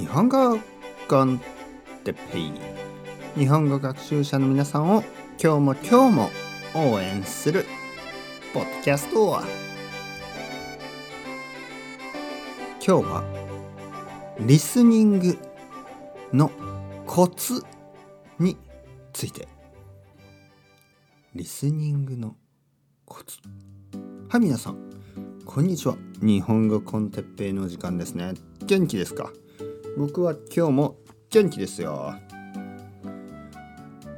日本語コンテッペイ日本語学習者の皆さんを今日も今日も応援するポッドキャストは今日はリスニングのコツについて。リスニングのコツ。はい皆さん。こんにちは。日本語コンテッペイの時間ですね。元気ですか？僕は今日も元気ですよ。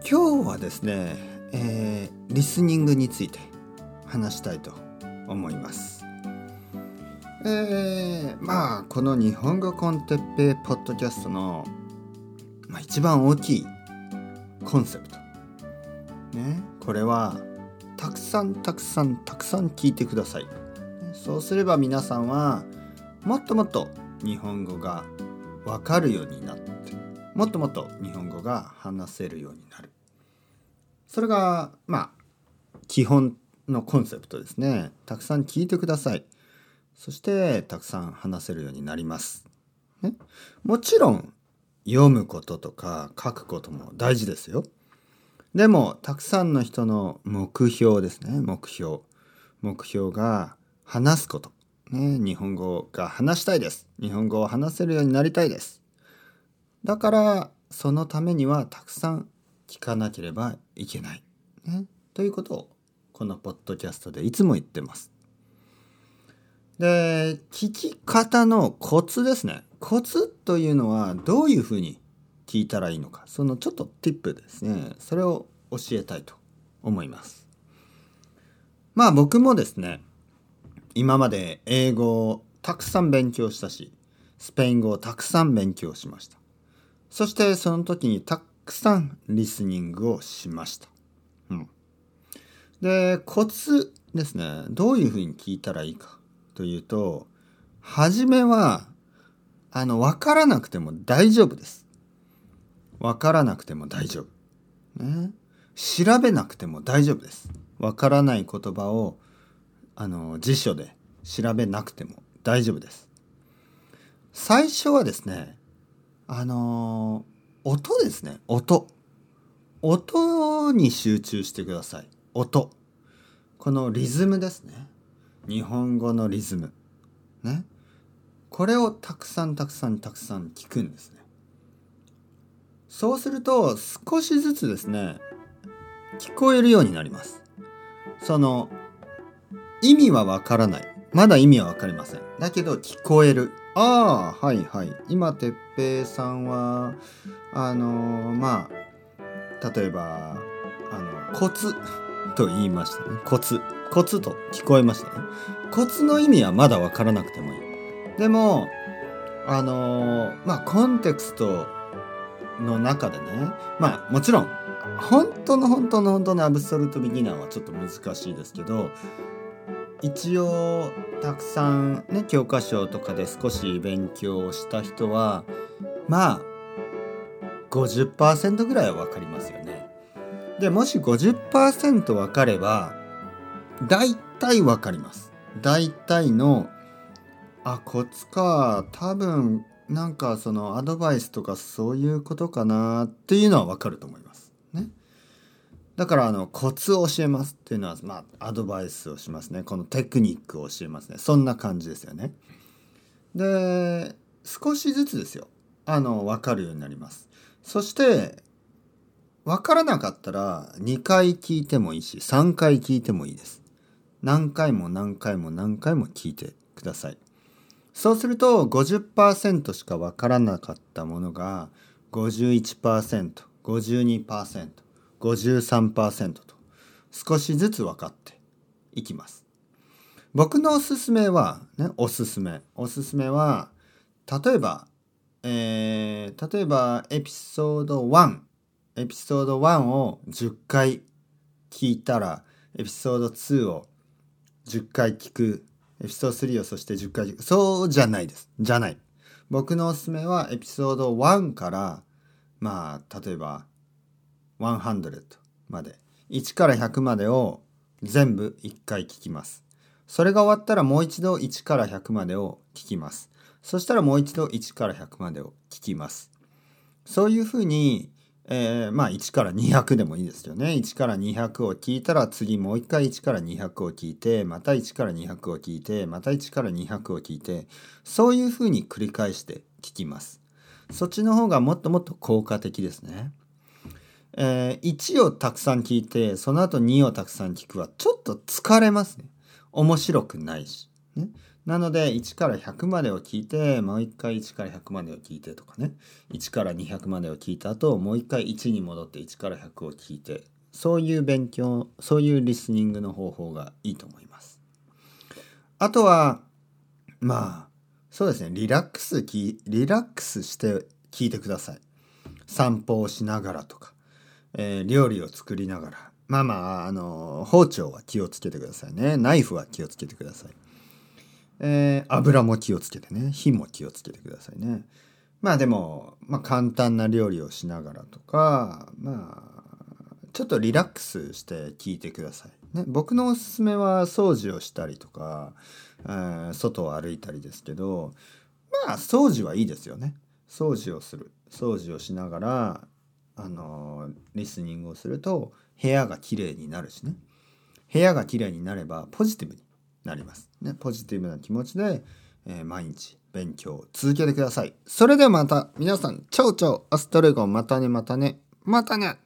今日はですね、えー、リスニングについて話したいと思います。えー、まあこの日本語コンテッペイポッドキャストの、まあ、一番大きいコンセプト。ねこれはたくさんたくさんたくさん聞いてください。そうすれば皆さんはもっともっと日本語がわかるようになってもっともっと日本語が話せるようになる。それがまあ基本のコンセプトですね。たくさん聞いてください。そしてたくさん話せるようになります、ね、もちろん読むこととか書くことも大事ですよ。でもたくさんの人の目標ですね。目標。目標が話すこと、ね、日本語が話したいです。日本語を話せるようになりたいです。だからそのためにはたくさん聞かなければいけない、ね、ということをこのポッドキャストでいつも言ってます。で聞き方のコツですね。コツというのはどういうふうに聞いたらいいのか。そのちょっとティップですね。それを教えたいと思います。まあ僕もですね今まで英語をたくさん勉強したしスペイン語をたくさん勉強しました。そしてその時にたくさんリスニングをしました、うん、でコツですね。どういうふうに聞いたらいいかというと初めはあの分からなくても大丈夫です。分からなくても大丈夫、ね、調べなくても大丈夫です。分からない言葉をあの辞書で調べなくても大丈夫です。最初はですねあの音ですね。音。音に集中してください。音。このリズムですね。日本語のリズム。ね。これをたくさんたくさんたくさん聞くんですね。そうすると少しずつですね聞こえるようになります。その意味はわからない。まだ意味はわかりません。だけど聞こえる。ああ、はいはい。今、てっぺいさんは、あのー、まあ、例えば、あの、コツ と言いましたね。コツ。コツと聞こえましたね。コツの意味はまだわからなくてもいい。でも、あのー、まあ、コンテクストの中でね、まあ、もちろん、本当の本当の本当のアブソルトビギナーはちょっと難しいですけど一応たくさんね教科書とかで少し勉強をした人はまあ50%ぐらいは分かりますよね。でもし50%分かれば大体分かります。大体のあコツか多分なんかそのアドバイスとかそういうことかなっていうのは分かると思います。だからあのコツを教えますっていうのはまあアドバイスをしますね。このテクニックを教えますね。そんな感じですよね。で少しずつですよ。あの分かるようになります。そして分からなかったら2回聞いてもいいし3回聞いてもいいです。何回も何回も何回も聞いてください。そうすると50%しか分からなかったものが 51%52% 53%と少しずつ分かっていきます。僕のおすすめは、ね、おすすめ。おすすめは、例えば、えー、例えばエピソード1、エピソード1を10回聞いたら、エピソード2を10回聞く、エピソード3をそして10回聞く。そうじゃないです。じゃない。僕のおすすめはエピソード1から、まあ、例えば100まで1から100までを全部1回聞きます。それが終わったらもう一度1から100までを聞きます。そしたらもう一度1から100までを聞きます。そういうふうに、えー、まあ1から200でもいいですよね。1から200を聞いたら次もう一回1から200を聞いてまた1から200を聞いてまた1から200を聞いてそういうふうに繰り返して聞きます。そっちの方がもっともっと効果的ですね。えー、1をたくさん聞いてその後2をたくさん聞くはちょっと疲れますね。面白くないし、ね、なので1から100までを聞いてもう一回1から100までを聞いてとかね。1から200までを聞いた後もう一回1に戻って1から100を聞いて。そういう勉強そういうリスニングの方法がいいと思います。あとはまあそうですね。リラックスリラックスして聞いてください。散歩をしながらとか。えー、料理を作りながら。まあまああの包丁は気をつけてくださいね。ナイフは気をつけてください、えー、油も気をつけてね。火も気をつけてくださいね。まあでも、まあ、簡単な料理をしながらとかまあちょっとリラックスして聞いてください、ね、僕のおすすめは掃除をしたりとか、えー、外を歩いたりですけどまあ掃除はいいですよね。掃除をする。掃除をしながらあのリスニングをすると部屋が綺麗になるしね部屋が綺麗になればポジティブになります。ね、ポジティブな気持ちで、えー、毎日勉強を続けてください。それではまた皆さん、チャオチャオアストレゴンまたねまたねまたね